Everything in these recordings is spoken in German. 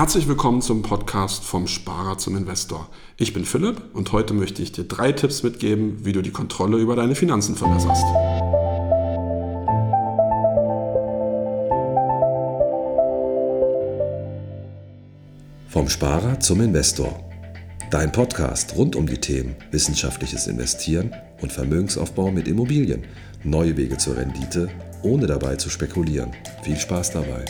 Herzlich willkommen zum Podcast vom Sparer zum Investor. Ich bin Philipp und heute möchte ich dir drei Tipps mitgeben, wie du die Kontrolle über deine Finanzen verbesserst. Vom Sparer zum Investor. Dein Podcast rund um die Themen wissenschaftliches Investieren und Vermögensaufbau mit Immobilien. Neue Wege zur Rendite, ohne dabei zu spekulieren. Viel Spaß dabei.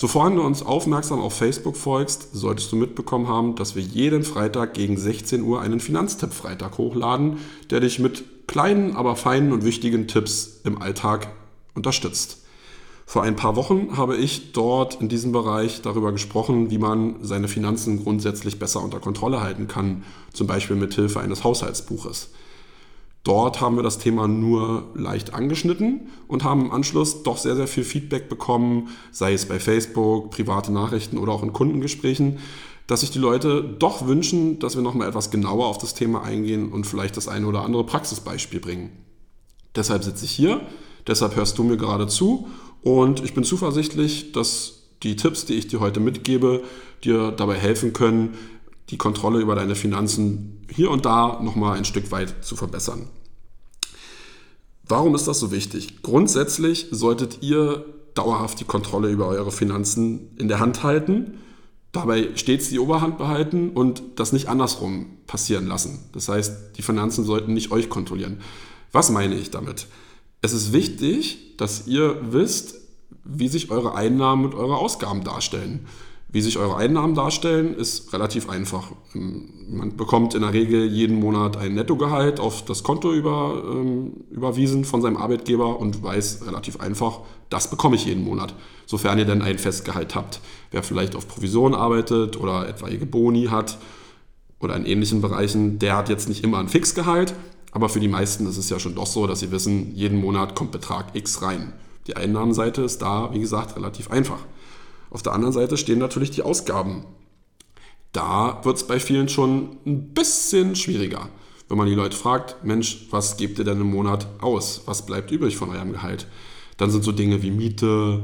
Sofern du uns aufmerksam auf Facebook folgst, solltest du mitbekommen haben, dass wir jeden Freitag gegen 16 Uhr einen Finanztipp-Freitag hochladen, der dich mit kleinen, aber feinen und wichtigen Tipps im Alltag unterstützt. Vor ein paar Wochen habe ich dort in diesem Bereich darüber gesprochen, wie man seine Finanzen grundsätzlich besser unter Kontrolle halten kann, zum Beispiel mit Hilfe eines Haushaltsbuches. Dort haben wir das Thema nur leicht angeschnitten und haben im Anschluss doch sehr, sehr viel Feedback bekommen, sei es bei Facebook, private Nachrichten oder auch in Kundengesprächen, dass sich die Leute doch wünschen, dass wir nochmal etwas genauer auf das Thema eingehen und vielleicht das eine oder andere Praxisbeispiel bringen. Deshalb sitze ich hier, deshalb hörst du mir gerade zu und ich bin zuversichtlich, dass die Tipps, die ich dir heute mitgebe, dir dabei helfen können, die Kontrolle über deine Finanzen hier und da nochmal ein Stück weit zu verbessern. Warum ist das so wichtig? Grundsätzlich solltet ihr dauerhaft die Kontrolle über eure Finanzen in der Hand halten, dabei stets die Oberhand behalten und das nicht andersrum passieren lassen. Das heißt, die Finanzen sollten nicht euch kontrollieren. Was meine ich damit? Es ist wichtig, dass ihr wisst, wie sich eure Einnahmen und eure Ausgaben darstellen. Wie sich eure Einnahmen darstellen, ist relativ einfach. Ähm, man bekommt in der Regel jeden Monat ein Nettogehalt auf das Konto über, ähm, überwiesen von seinem Arbeitgeber und weiß relativ einfach, das bekomme ich jeden Monat, sofern ihr denn ein Festgehalt habt. Wer vielleicht auf Provision arbeitet oder etwaige Boni hat oder in ähnlichen Bereichen, der hat jetzt nicht immer ein Fixgehalt, aber für die meisten ist es ja schon doch so, dass sie wissen, jeden Monat kommt Betrag X rein. Die Einnahmenseite ist da, wie gesagt, relativ einfach. Auf der anderen Seite stehen natürlich die Ausgaben. Da wird es bei vielen schon ein bisschen schwieriger. Wenn man die Leute fragt, Mensch, was gebt ihr denn im Monat aus? Was bleibt übrig von eurem Gehalt? Dann sind so Dinge wie Miete,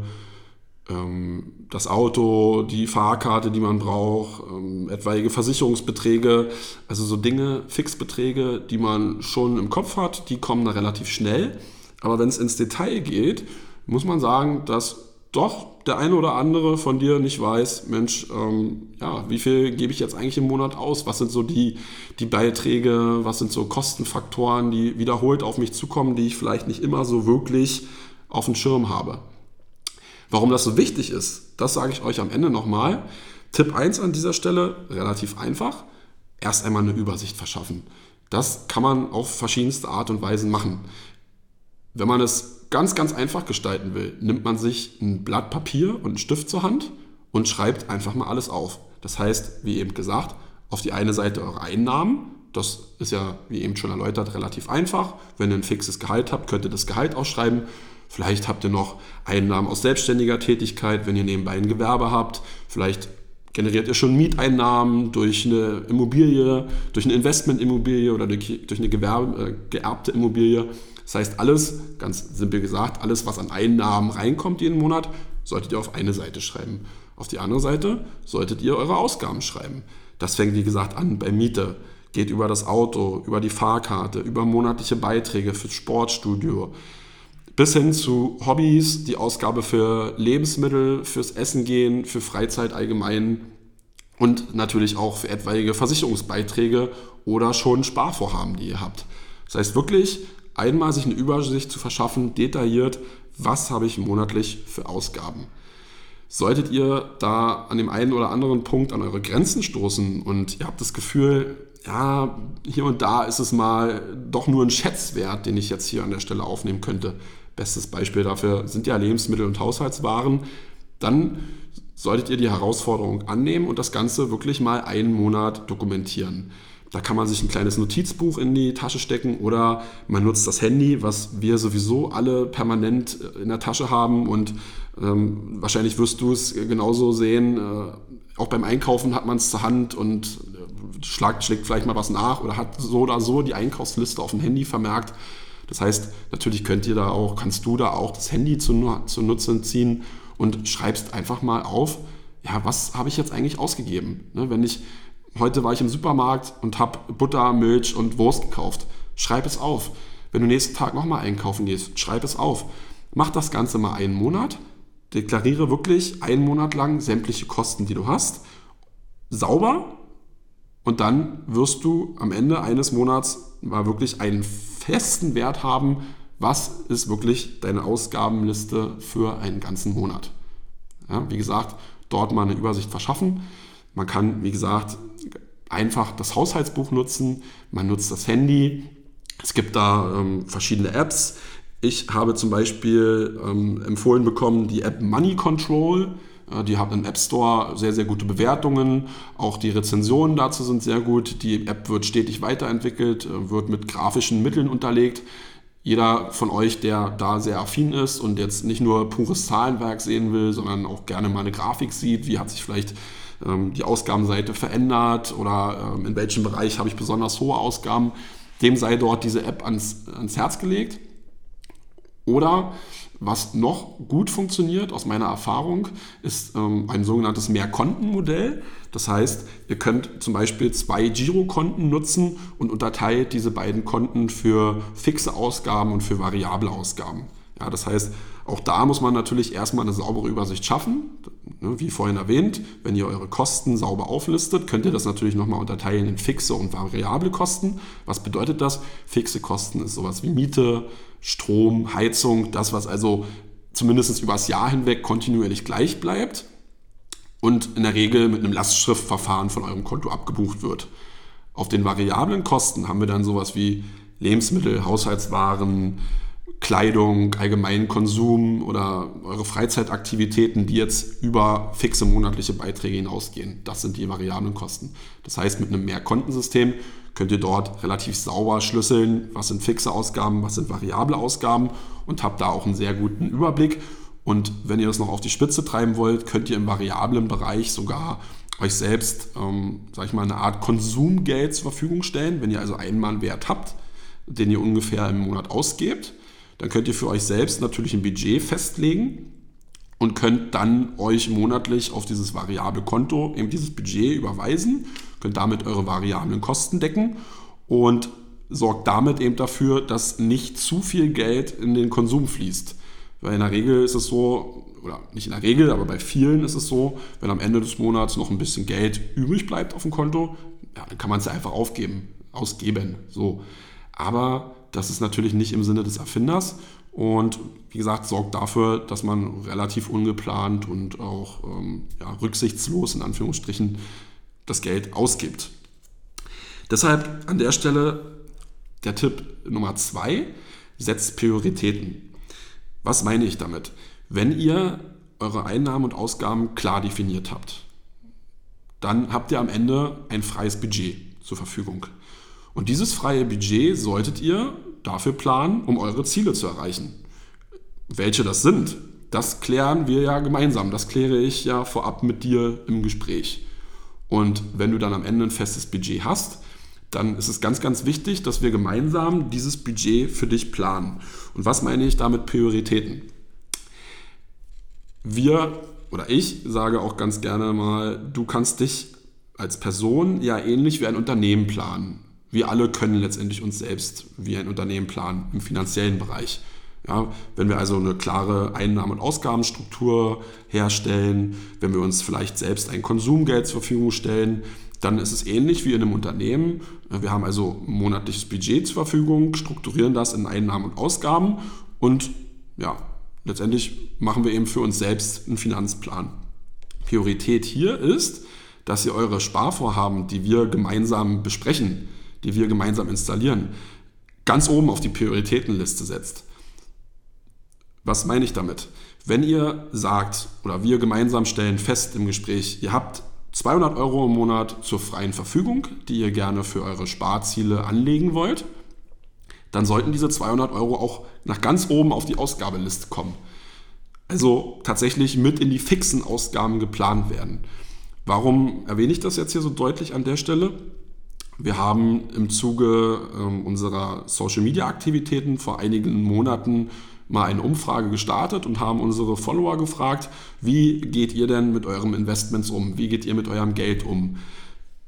ähm, das Auto, die Fahrkarte, die man braucht, ähm, etwaige Versicherungsbeträge, also so Dinge, Fixbeträge, die man schon im Kopf hat, die kommen da relativ schnell. Aber wenn es ins Detail geht, muss man sagen, dass doch der eine oder andere von dir nicht weiß, Mensch, ähm, ja, wie viel gebe ich jetzt eigentlich im Monat aus? Was sind so die, die Beiträge? Was sind so Kostenfaktoren, die wiederholt auf mich zukommen, die ich vielleicht nicht immer so wirklich auf dem Schirm habe? Warum das so wichtig ist, das sage ich euch am Ende nochmal. Tipp 1 an dieser Stelle, relativ einfach. Erst einmal eine Übersicht verschaffen. Das kann man auf verschiedenste Art und Weise machen. Wenn man es ganz, ganz einfach gestalten will, nimmt man sich ein Blatt Papier und einen Stift zur Hand und schreibt einfach mal alles auf. Das heißt, wie eben gesagt, auf die eine Seite eure Einnahmen. Das ist ja, wie eben schon erläutert, relativ einfach. Wenn ihr ein fixes Gehalt habt, könnt ihr das Gehalt ausschreiben. Vielleicht habt ihr noch Einnahmen aus selbstständiger Tätigkeit, wenn ihr nebenbei ein Gewerbe habt. Vielleicht generiert ihr schon Mieteinnahmen durch eine Immobilie, durch eine Investmentimmobilie oder durch, eine Gewerbe, äh, geerbte Immobilie. Das heißt, alles, ganz simpel gesagt, alles, was an Einnahmen reinkommt jeden Monat, solltet ihr auf eine Seite schreiben. Auf die andere Seite solltet ihr eure Ausgaben schreiben. Das fängt, wie gesagt, an bei Miete, geht über das Auto, über die Fahrkarte, über monatliche Beiträge fürs Sportstudio, bis hin zu Hobbys, die Ausgabe für Lebensmittel, fürs Essen gehen, für Freizeit allgemein und natürlich auch für etwaige Versicherungsbeiträge oder schon Sparvorhaben, die ihr habt. Das heißt wirklich einmal sich eine Übersicht zu verschaffen, detailliert, was habe ich monatlich für Ausgaben. Solltet ihr da an dem einen oder anderen Punkt an eure Grenzen stoßen und ihr habt das Gefühl, ja, hier und da ist es mal doch nur ein Schätzwert, den ich jetzt hier an der Stelle aufnehmen könnte. Bestes Beispiel dafür sind ja Lebensmittel und Haushaltswaren. Dann solltet ihr die Herausforderung annehmen und das Ganze wirklich mal einen Monat dokumentieren. Da kann man sich ein kleines Notizbuch in die Tasche stecken oder man nutzt das Handy, was wir sowieso alle permanent äh, in der Tasche haben und ähm, wahrscheinlich wirst du es genauso sehen. Äh, auch beim Einkaufen hat man es zur Hand und äh, schlagt, schlägt vielleicht mal was nach oder hat so oder so die Einkaufsliste auf dem Handy vermerkt. Das heißt, natürlich könnt ihr da auch, kannst du da auch das Handy zu, zu Nutzen ziehen und schreibst einfach mal auf, ja, was habe ich jetzt eigentlich ausgegeben? Ne, wenn ich, heute war ich im Supermarkt und habe Butter, Milch und Wurst gekauft. Schreib es auf. Wenn du nächsten Tag nochmal einkaufen gehst, schreib es auf. Mach das Ganze mal einen Monat. Deklariere wirklich einen Monat lang sämtliche Kosten, die du hast. Sauber. Und dann wirst du am Ende eines Monats mal wirklich einen festen Wert haben, was ist wirklich deine Ausgabenliste für einen ganzen Monat. Ja, wie gesagt, dort mal eine Übersicht verschaffen. Man kann, wie gesagt, einfach das Haushaltsbuch nutzen. Man nutzt das Handy. Es gibt da ähm, verschiedene Apps. Ich habe zum Beispiel ähm, empfohlen bekommen die App Money Control. Äh, die hat im App Store sehr, sehr gute Bewertungen. Auch die Rezensionen dazu sind sehr gut. Die App wird stetig weiterentwickelt, äh, wird mit grafischen Mitteln unterlegt. Jeder von euch, der da sehr affin ist und jetzt nicht nur pures Zahlenwerk sehen will, sondern auch gerne mal eine Grafik sieht, wie hat sich vielleicht die Ausgabenseite verändert oder ähm, in welchem Bereich habe ich besonders hohe Ausgaben, dem sei dort diese App ans, ans Herz gelegt. Oder was noch gut funktioniert aus meiner Erfahrung, ist ähm, ein sogenanntes Mehrkontenmodell. Das heißt, ihr könnt zum Beispiel zwei Girokonten nutzen und unterteilt diese beiden Konten für fixe Ausgaben und für variable Ausgaben. Ja, das heißt, auch da muss man natürlich erstmal eine saubere Übersicht schaffen. Ne, wie vorhin erwähnt, wenn ihr eure Kosten sauber auflistet, könnt ihr das natürlich nochmal unterteilen in fixe und variable Kosten. Was bedeutet das? Fixe Kosten ist sowas wie Miete, Strom, Heizung, das, was also zumindest über das Jahr hinweg kontinuierlich gleich bleibt und in der Regel mit einem Lastschriftverfahren von eurem Konto abgebucht wird. Auf den variablen Kosten haben wir dann sowas wie Lebensmittel, Haushaltswaren, Kleidung, allgemeinen Konsum oder eure Freizeitaktivitäten, die jetzt über fixe monatliche Beiträge hinausgehen. Das sind die variablen Kosten. Das heißt, mit einem Mehrkontensystem könnt ihr dort relativ sauber schlüsseln, was sind fixe Ausgaben, was sind variable Ausgaben und habt da auch einen sehr guten Überblick. Und wenn ihr das noch auf die Spitze treiben wollt, könnt ihr im variablen Bereich sogar euch selbst, ähm, sag ich mal, eine Art Konsumgeld zur Verfügung stellen. Wenn ihr also einmal einen Wert habt, den ihr ungefähr im Monat ausgebt, dann könnt ihr für euch selbst natürlich ein Budget festlegen und könnt dann euch monatlich auf dieses variable Konto eben dieses Budget überweisen, könnt damit eure variablen Kosten decken und sorgt damit eben dafür, dass nicht zu viel Geld in den Konsum fließt. Weil in der Regel ist es so, oder nicht in der Regel, aber bei vielen ist es so, wenn am Ende des Monats noch ein bisschen Geld übrig bleibt auf dem Konto, ja, dann kann man es ja einfach aufgeben, ausgeben. So. Aber das ist natürlich nicht im Sinne des Erfinders und wie gesagt, sorgt dafür, dass man relativ ungeplant und auch ähm, ja, rücksichtslos in Anführungsstrichen das Geld ausgibt. Deshalb an der Stelle der Tipp Nummer zwei, setzt Prioritäten. Was meine ich damit? Wenn ihr eure Einnahmen und Ausgaben klar definiert habt, dann habt ihr am Ende ein freies Budget zur Verfügung. Und dieses freie Budget solltet ihr dafür planen, um eure Ziele zu erreichen. Welche das sind, das klären wir ja gemeinsam. Das kläre ich ja vorab mit dir im Gespräch. Und wenn du dann am Ende ein festes Budget hast, dann ist es ganz, ganz wichtig, dass wir gemeinsam dieses Budget für dich planen. Und was meine ich damit Prioritäten? Wir oder ich sage auch ganz gerne mal, du kannst dich als Person ja ähnlich wie ein Unternehmen planen wir alle können letztendlich uns selbst wie ein Unternehmen planen im finanziellen Bereich. Ja, wenn wir also eine klare Einnahmen- und Ausgabenstruktur herstellen, wenn wir uns vielleicht selbst ein Konsumgeld zur Verfügung stellen, dann ist es ähnlich wie in einem Unternehmen. Wir haben also monatliches Budget zur Verfügung, strukturieren das in Einnahmen und Ausgaben und ja, letztendlich machen wir eben für uns selbst einen Finanzplan. Priorität hier ist, dass ihr eure Sparvorhaben, die wir gemeinsam besprechen, die wir gemeinsam installieren, ganz oben auf die Prioritätenliste setzt. Was meine ich damit? Wenn ihr sagt oder wir gemeinsam stellen fest im Gespräch, ihr habt 200 Euro im Monat zur freien Verfügung, die ihr gerne für eure Sparziele anlegen wollt, dann sollten diese 200 Euro auch nach ganz oben auf die Ausgabeliste kommen. Also tatsächlich mit in die fixen Ausgaben geplant werden. Warum erwähne ich das jetzt hier so deutlich an der Stelle? Wir haben im Zuge ähm, unserer Social-Media-Aktivitäten vor einigen Monaten mal eine Umfrage gestartet und haben unsere Follower gefragt, wie geht ihr denn mit euren Investments um? Wie geht ihr mit eurem Geld um?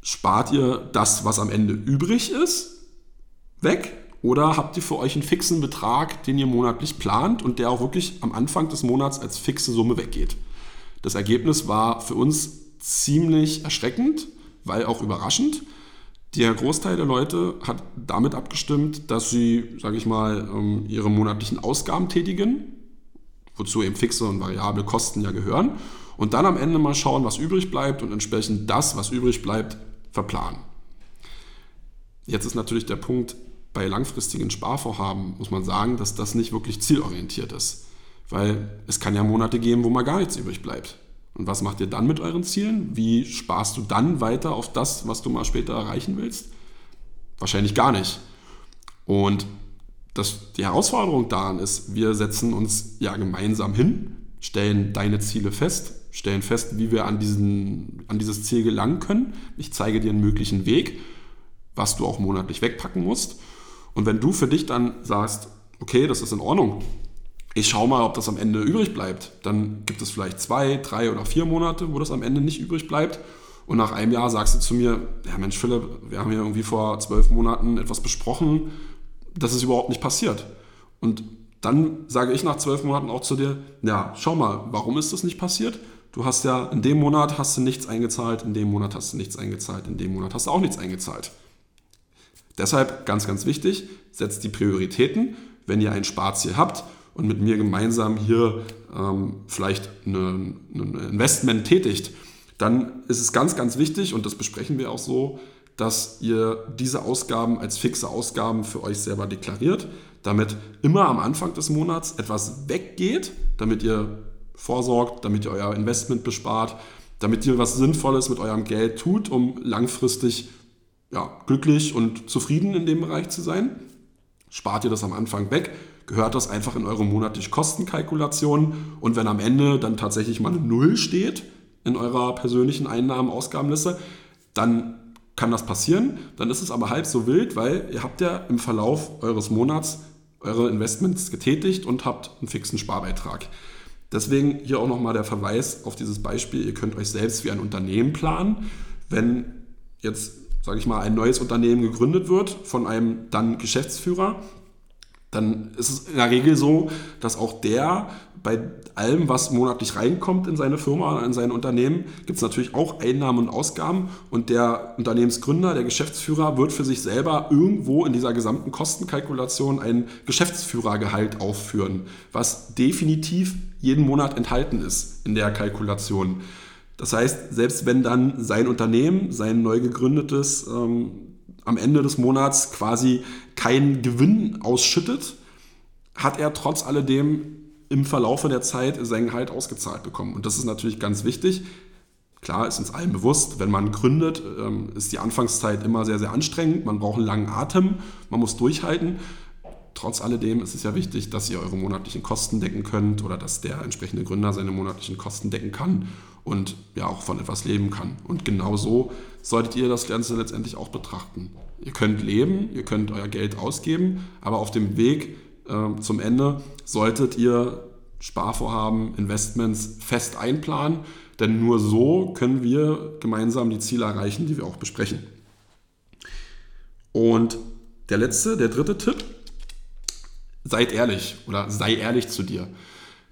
Spart ihr das, was am Ende übrig ist, weg? Oder habt ihr für euch einen fixen Betrag, den ihr monatlich plant und der auch wirklich am Anfang des Monats als fixe Summe weggeht? Das Ergebnis war für uns ziemlich erschreckend, weil auch überraschend. Der Großteil der Leute hat damit abgestimmt, dass sie, sage ich mal, ähm, ihre monatlichen Ausgaben tätigen, wozu eben fixe und variable Kosten ja gehören, und dann am Ende mal schauen, was übrig bleibt und entsprechend das, was übrig bleibt, verplanen. Jetzt ist natürlich der Punkt, bei langfristigen Sparvorhaben muss man sagen, dass das nicht wirklich zielorientiert ist, weil es kann ja Monate geben, wo mal gar nichts übrig bleibt. Und was macht ihr dann mit euren Zielen? Wie sparst du dann weiter auf das, was du mal später erreichen willst? Wahrscheinlich gar nicht. Und das, die Herausforderung daran ist, wir setzen uns ja gemeinsam hin, stellen deine Ziele fest, stellen fest, wie wir an, diesen, an dieses Ziel gelangen können. Ich zeige dir einen möglichen Weg, was du auch monatlich wegpacken musst. Und wenn du für dich dann sagst, okay, das ist in Ordnung, ich schaue mal, ob das am Ende übrig bleibt. Dann gibt es vielleicht zwei, drei oder vier Monate, wo das am Ende nicht übrig bleibt. Und nach einem Jahr sagst du zu mir, ja Mensch Philipp, wir haben hier irgendwie vor zwölf Monaten etwas besprochen, das ist überhaupt nicht passiert. Und dann sage ich nach zwölf Monaten auch zu dir, ja, schau mal, warum ist das nicht passiert? Du hast ja in dem Monat hast du nichts eingezahlt, in dem Monat hast du nichts eingezahlt, in dem Monat hast du auch nichts eingezahlt. Deshalb ganz, ganz wichtig, setzt die Prioritäten. Wenn ihr ein Sparziel habt und mit mir gemeinsam hier ähm, vielleicht ein Investment tätigt, dann ist es ganz, ganz wichtig, und das besprechen wir auch so, dass ihr diese Ausgaben als fixe Ausgaben für euch selber deklariert, damit immer am Anfang des Monats etwas weggeht, damit ihr vorsorgt, damit ihr euer Investment bespart, damit ihr was Sinnvolles mit eurem Geld tut, um langfristig ja, glücklich und zufrieden in dem Bereich zu sein. Spart ihr das am Anfang weg, gehört das einfach in eure monatliche Kostenkalkulation. Und wenn am Ende dann tatsächlich mal eine Null steht in eurer persönlichen Einnahmen-Ausgabenliste, dann kann das passieren. Dann ist es aber halb so wild, weil ihr habt ja im Verlauf eures Monats eure Investments getätigt und habt einen fixen Sparbeitrag. Deswegen hier auch nochmal der Verweis auf dieses Beispiel. Ihr könnt euch selbst wie ein Unternehmen planen. Wenn jetzt, sage ich mal, ein neues Unternehmen gegründet wird von einem dann Geschäftsführer, dann ist es in der Regel so, dass auch der bei allem, was monatlich reinkommt in seine Firma, in sein Unternehmen, gibt es natürlich auch Einnahmen und Ausgaben und der Unternehmensgründer, der Geschäftsführer wird für sich selber irgendwo in dieser gesamten Kostenkalkulation ein Geschäftsführergehalt aufführen, was definitiv jeden Monat enthalten ist in der Kalkulation. Das heißt, selbst wenn dann sein Unternehmen, sein neu gegründetes ähm, am Ende des Monats quasi keinen Gewinn ausschüttet, hat er trotz alledem im Verlaufe der Zeit sein Gehalt ausgezahlt bekommen. Und das ist natürlich ganz wichtig. Klar, ist uns allen bewusst, wenn man gründet, ähm, ist die Anfangszeit immer sehr, sehr anstrengend. Man braucht einen langen Atem, man muss durchhalten. Trotz alledem ist es ja wichtig, dass ihr eure monatlichen Kosten decken könnt oder dass der entsprechende Gründer seine monatlichen Kosten decken kann und ja auch von etwas leben kann. Und genau so solltet ihr das Ganze letztendlich auch betrachten. Ihr könnt leben, ihr könnt euer Geld ausgeben, aber auf dem Weg äh, zum Ende solltet ihr Sparvorhaben, Investments fest einplanen, denn nur so können wir gemeinsam die Ziele erreichen, die wir auch besprechen. Und der letzte, der dritte Tipp, seid ehrlich oder sei ehrlich zu dir.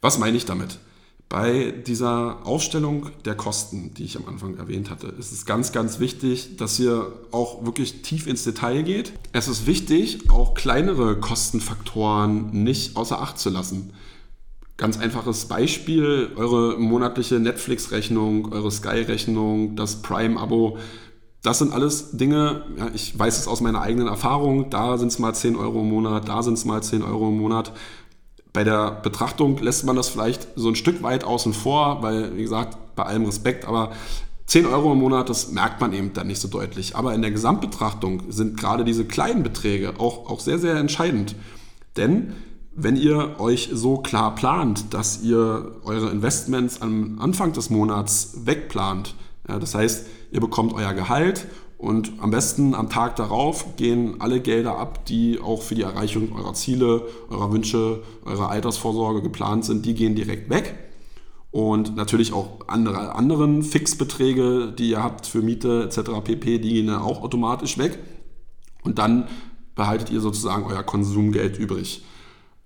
Was meine ich damit? Bei dieser Aufstellung der Kosten, die ich am Anfang erwähnt hatte, ist es ganz, ganz wichtig, dass ihr auch wirklich tief ins Detail geht. Es ist wichtig, auch kleinere Kostenfaktoren nicht außer Acht zu lassen. Ganz einfaches Beispiel, eure monatliche Netflix-Rechnung, eure Sky-Rechnung, das Prime-Abo. Das sind alles Dinge, ja, ich weiß es aus meiner eigenen Erfahrung, da sind es mal 10 Euro im Monat, da sind es mal 10 Euro im Monat. Bei der Betrachtung lässt man das vielleicht so ein Stück weit außen vor, weil, wie gesagt, bei allem Respekt, aber 10 Euro im Monat, das merkt man eben dann nicht so deutlich. Aber in der Gesamtbetrachtung sind gerade diese kleinen Beträge auch, auch sehr, sehr entscheidend. Denn wenn ihr euch so klar plant, dass ihr eure Investments am Anfang des Monats wegplant, Ja, das heißt, ihr bekommt euer Gehalt und am besten am Tag darauf gehen alle Gelder ab, die auch für die Erreichung eurer Ziele, eurer Wünsche, eurer Altersvorsorge geplant sind, die gehen direkt weg. Und natürlich auch andere anderen Fixbeträge, die ihr habt für Miete etc. pp, die gehen dann auch automatisch weg. Und dann behaltet ihr sozusagen euer Konsumgeld übrig.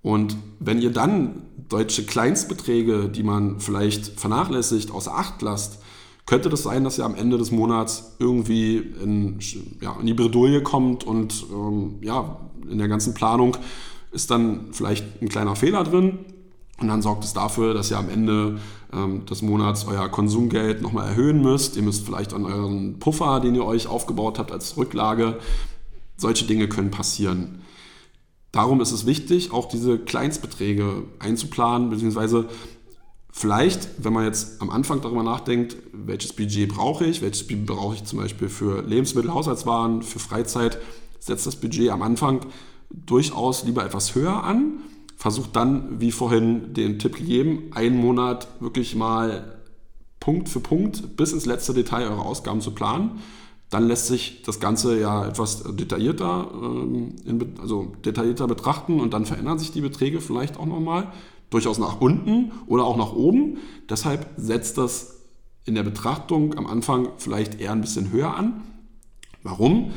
Und wenn ihr dann deutsche Kleinstbeträge, die man vielleicht vernachlässigt, außer Acht lasst, könnte das sein, dass ihr am Ende des Monats irgendwie in, ja, in die Bredouille kommt und ähm, ja, in der ganzen Planung ist dann vielleicht ein kleiner Fehler drin. Und dann sorgt es dafür, dass ihr am Ende ähm, des Monats euer Konsumgeld nochmal erhöhen müsst. Ihr müsst vielleicht an euren Puffer, den ihr euch aufgebaut habt als Rücklage, solche Dinge können passieren. Darum ist es wichtig, auch diese Kleinstbeträge einzuplanen, beziehungsweise vielleicht, wenn man jetzt am Anfang darüber nachdenkt, welches Budget brauche ich, welches Budget brauche ich zum Beispiel für Lebensmittel, Haushaltswaren, für Freizeit, setzt das Budget am Anfang durchaus lieber etwas höher an. Versucht dann, wie vorhin den Tipp gegeben, einen Monat wirklich mal Punkt für Punkt bis ins letzte Detail eure Ausgaben zu planen dann lässt sich das Ganze ja etwas detaillierter, ähm, also detaillierter betrachten und dann verändern sich die Beträge vielleicht auch nochmal, durchaus nach unten oder auch nach oben. Deshalb setzt das in der Betrachtung am Anfang vielleicht eher ein bisschen höher an. Warum?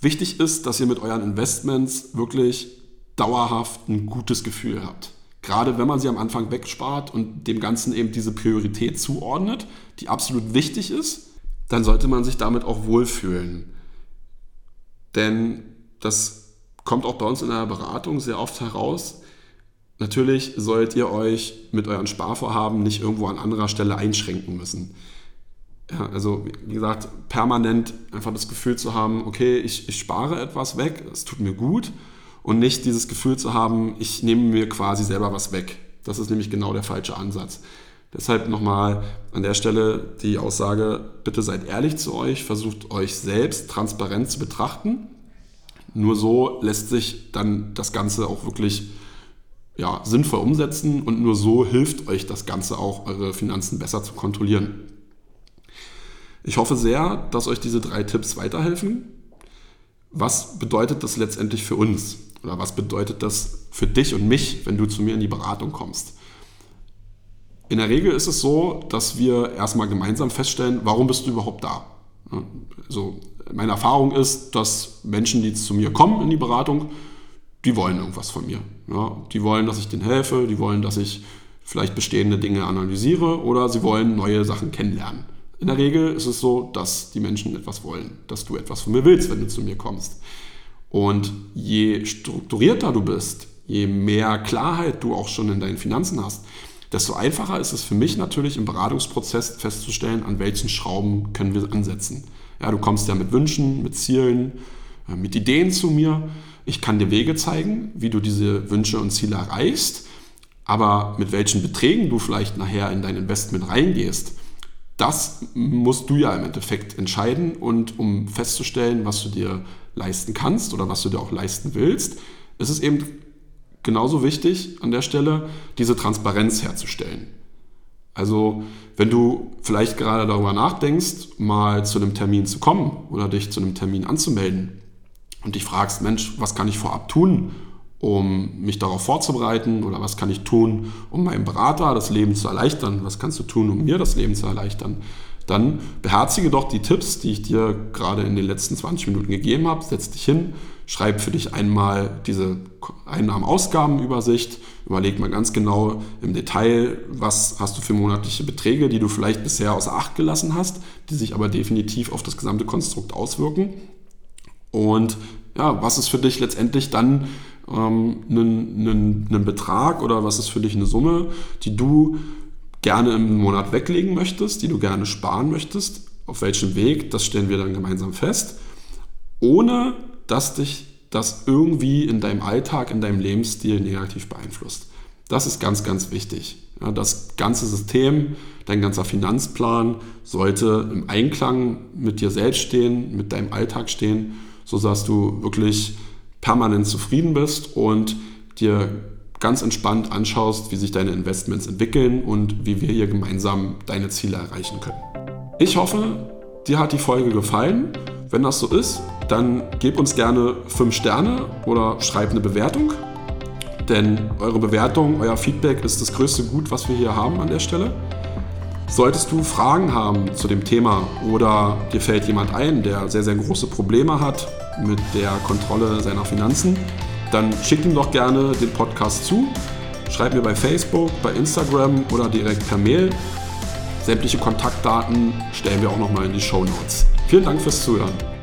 Wichtig ist, dass ihr mit euren Investments wirklich dauerhaft ein gutes Gefühl habt. Gerade wenn man sie am Anfang wegspart und dem Ganzen eben diese Priorität zuordnet, die absolut wichtig ist, dann sollte man sich damit auch wohlfühlen. Denn das kommt auch bei uns in der Beratung sehr oft heraus. Natürlich sollt ihr euch mit euren Sparvorhaben nicht irgendwo an anderer Stelle einschränken müssen. Ja, also wie gesagt, permanent einfach das Gefühl zu haben, okay, ich, ich spare etwas weg, es tut mir gut und nicht dieses Gefühl zu haben, ich nehme mir quasi selber was weg. Das ist nämlich genau der falsche Ansatz. Deshalb nochmal an der Stelle die Aussage, bitte seid ehrlich zu euch, versucht euch selbst transparent zu betrachten. Nur so lässt sich dann das Ganze auch wirklich ja, sinnvoll umsetzen und nur so hilft euch das Ganze auch, eure Finanzen besser zu kontrollieren. Ich hoffe sehr, dass euch diese drei Tipps weiterhelfen. Was bedeutet das letztendlich für uns? Oder was bedeutet das für dich und mich, wenn du zu mir in die Beratung kommst? In der Regel ist es so, dass wir erstmal gemeinsam feststellen, warum bist du überhaupt da? Also meine Erfahrung ist, dass Menschen, die zu mir kommen in die Beratung, die wollen irgendwas von mir. Ja, die wollen, dass ich denen helfe, die wollen, dass ich vielleicht bestehende Dinge analysiere oder sie wollen neue Sachen kennenlernen. In der Regel ist es so, dass die Menschen etwas wollen, dass du etwas von mir willst, wenn du zu mir kommst. Und je strukturierter du bist, je mehr Klarheit du auch schon in deinen Finanzen hast, desto einfacher ist es für mich natürlich im Beratungsprozess festzustellen, an welchen Schrauben können wir ansetzen. Ja, du kommst ja mit Wünschen, mit Zielen, äh, mit Ideen zu mir. Ich kann dir Wege zeigen, wie du diese Wünsche und Ziele erreichst, aber mit welchen Beträgen du vielleicht nachher in dein Investment reingehst, das musst du ja im Endeffekt entscheiden und um festzustellen, was du dir leisten kannst oder was du dir auch leisten willst, ist es eben genauso wichtig an der Stelle, diese Transparenz herzustellen. Also wenn du vielleicht gerade darüber nachdenkst, mal zu einem Termin zu kommen oder dich zu einem Termin anzumelden und dich fragst, Mensch, was kann ich vorab tun, um mich darauf vorzubereiten? Oder was kann ich tun, um meinem Berater das Leben zu erleichtern, was kannst du tun, um mir das Leben zu erleichtern, dann beherzige doch die Tipps, die ich dir gerade in den letzten 20 Minuten gegeben habe, setz dich hin, schreib für dich einmal diese Einnahmen-Ausgaben-Übersicht, überleg mal ganz genau im Detail, was hast du für monatliche Beträge, die du vielleicht bisher außer Acht gelassen hast, die sich aber definitiv auf das gesamte Konstrukt auswirken. Und ja, was ist für dich letztendlich dann ähm, ein, Betrag oder was ist für dich eine Summe, die du gerne im Monat weglegen möchtest, die du gerne sparen möchtest, auf welchem Weg, das stellen wir dann gemeinsam fest, ohne dass dich das irgendwie in deinem Alltag, in deinem Lebensstil negativ beeinflusst. Das ist ganz, ganz wichtig. Das ganze System, dein ganzer Finanzplan sollte im Einklang mit dir selbst stehen, mit deinem Alltag stehen, so dass du wirklich permanent zufrieden bist und dir ganz entspannt anschaust, wie sich deine Investments entwickeln und wie wir hier gemeinsam deine Ziele erreichen können. Ich hoffe, dir hat die Folge gefallen. Wenn das so ist, dann gib uns gerne 5 Sterne oder schreib eine Bewertung. Denn eure Bewertung, euer Feedback ist das größte Gut, was wir hier haben an der Stelle. Solltest du Fragen haben zu dem Thema oder dir fällt jemand ein, der sehr, sehr große Probleme hat mit der Kontrolle seiner Finanzen, dann schick ihm doch gerne den Podcast zu. Schreib mir bei Facebook, bei Instagram oder direkt per Mail. Sämtliche Kontaktdaten stellen wir auch nochmal in die Show Notes. Vielen Dank fürs Zuhören.